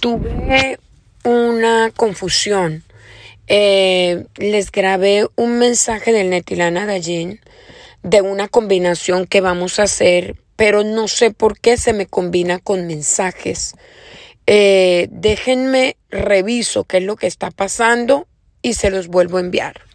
tuve una confusión. Eh, les grabé un mensaje del Netilana Dayin de una combinación que vamos a hacer, pero no sé por qué se me combina con mensajes. Eh, déjenme reviso qué es lo que está pasando y se los vuelvo a enviar.